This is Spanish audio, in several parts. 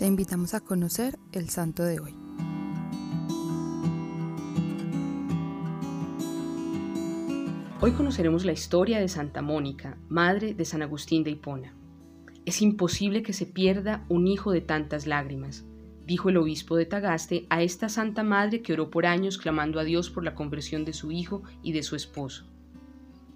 Te invitamos a conocer el santo de hoy. Hoy conoceremos la historia de Santa Mónica, madre de San Agustín de Hipona. Es imposible que se pierda un hijo de tantas lágrimas, dijo el obispo de Tagaste a esta santa madre que oró por años clamando a Dios por la conversión de su hijo y de su esposo.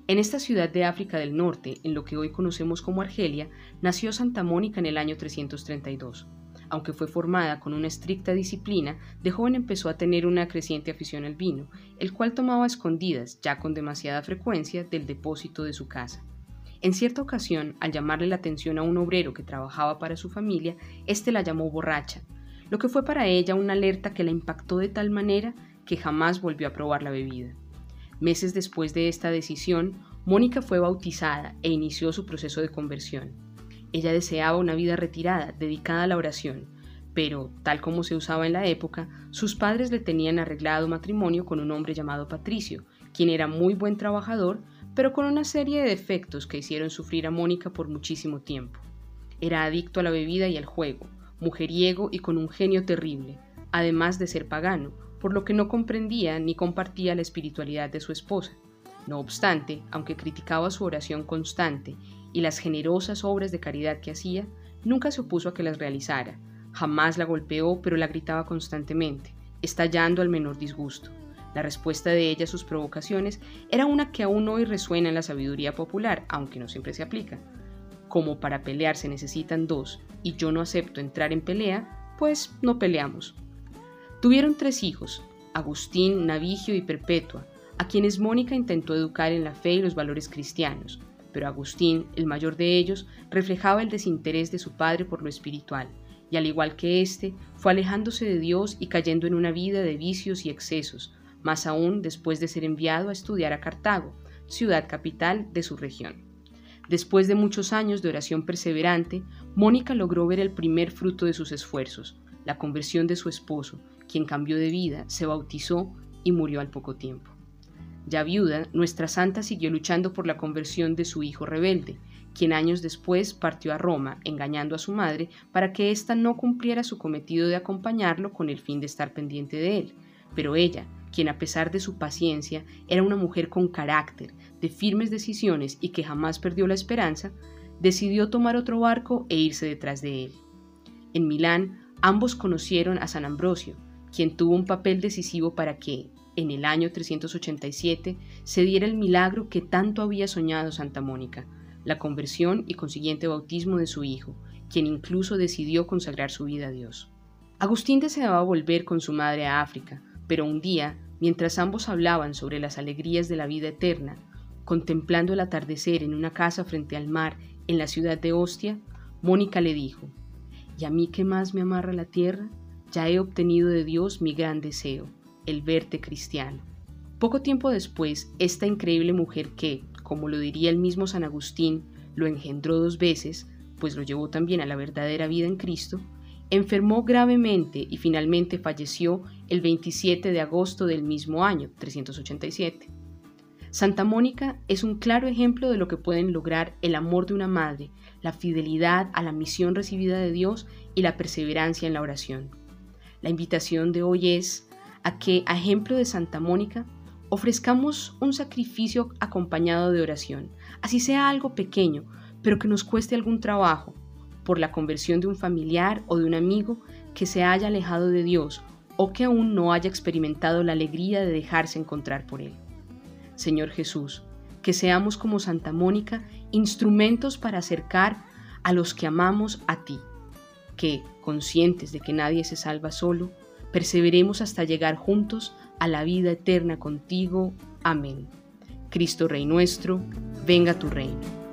En esta ciudad de África del Norte, en lo que hoy conocemos como Argelia, nació Santa Mónica en el año 332. Aunque fue formada con una estricta disciplina, de joven empezó a tener una creciente afición al vino, el cual tomaba escondidas, ya con demasiada frecuencia, del depósito de su casa. En cierta ocasión, al llamarle la atención a un obrero que trabajaba para su familia, éste la llamó borracha, lo que fue para ella una alerta que la impactó de tal manera que jamás volvió a probar la bebida. Meses después de esta decisión, Mónica fue bautizada e inició su proceso de conversión. Ella deseaba una vida retirada, dedicada a la oración, pero, tal como se usaba en la época, sus padres le tenían arreglado matrimonio con un hombre llamado Patricio, quien era muy buen trabajador, pero con una serie de defectos que hicieron sufrir a Mónica por muchísimo tiempo. Era adicto a la bebida y al juego, mujeriego y con un genio terrible, además de ser pagano, por lo que no comprendía ni compartía la espiritualidad de su esposa. No obstante, aunque criticaba su oración constante y las generosas obras de caridad que hacía, nunca se opuso a que las realizara, jamás la golpeó, pero la gritaba constantemente, estallando al menor disgusto. La respuesta de ella a sus provocaciones era una que aún hoy resuena en la sabiduría popular, aunque no siempre se aplica. Como para pelear se necesitan dos y yo no acepto entrar en pelea, pues no peleamos. Tuvieron tres hijos, Agustín, Navigio y Perpetua, a quienes Mónica intentó educar en la fe y los valores cristianos, pero Agustín, el mayor de ellos, reflejaba el desinterés de su padre por lo espiritual, y al igual que éste, fue alejándose de Dios y cayendo en una vida de vicios y excesos, más aún después de ser enviado a estudiar a Cartago, ciudad capital de su región. Después de muchos años de oración perseverante, Mónica logró ver el primer fruto de sus esfuerzos, la conversión de su esposo, quien cambió de vida, se bautizó y murió al poco tiempo. Ya viuda, nuestra santa siguió luchando por la conversión de su hijo rebelde, quien años después partió a Roma, engañando a su madre para que ésta no cumpliera su cometido de acompañarlo con el fin de estar pendiente de él. Pero ella, quien a pesar de su paciencia era una mujer con carácter, de firmes decisiones y que jamás perdió la esperanza, decidió tomar otro barco e irse detrás de él. En Milán, ambos conocieron a San Ambrosio, quien tuvo un papel decisivo para que, en el año 387, se diera el milagro que tanto había soñado Santa Mónica, la conversión y consiguiente bautismo de su hijo, quien incluso decidió consagrar su vida a Dios. Agustín deseaba volver con su madre a África, pero un día, mientras ambos hablaban sobre las alegrías de la vida eterna, contemplando el atardecer en una casa frente al mar en la ciudad de Ostia, Mónica le dijo, ¿Y a mí qué más me amarra la tierra? ya he obtenido de Dios mi gran deseo, el verte cristiano. Poco tiempo después, esta increíble mujer que, como lo diría el mismo San Agustín, lo engendró dos veces, pues lo llevó también a la verdadera vida en Cristo, enfermó gravemente y finalmente falleció el 27 de agosto del mismo año, 387. Santa Mónica es un claro ejemplo de lo que pueden lograr el amor de una madre, la fidelidad a la misión recibida de Dios y la perseverancia en la oración. La invitación de hoy es a que, a ejemplo de Santa Mónica, ofrezcamos un sacrificio acompañado de oración, así sea algo pequeño, pero que nos cueste algún trabajo, por la conversión de un familiar o de un amigo que se haya alejado de Dios o que aún no haya experimentado la alegría de dejarse encontrar por Él. Señor Jesús, que seamos como Santa Mónica instrumentos para acercar a los que amamos a ti que, conscientes de que nadie se salva solo, perseveremos hasta llegar juntos a la vida eterna contigo. Amén. Cristo Rey nuestro, venga tu reino.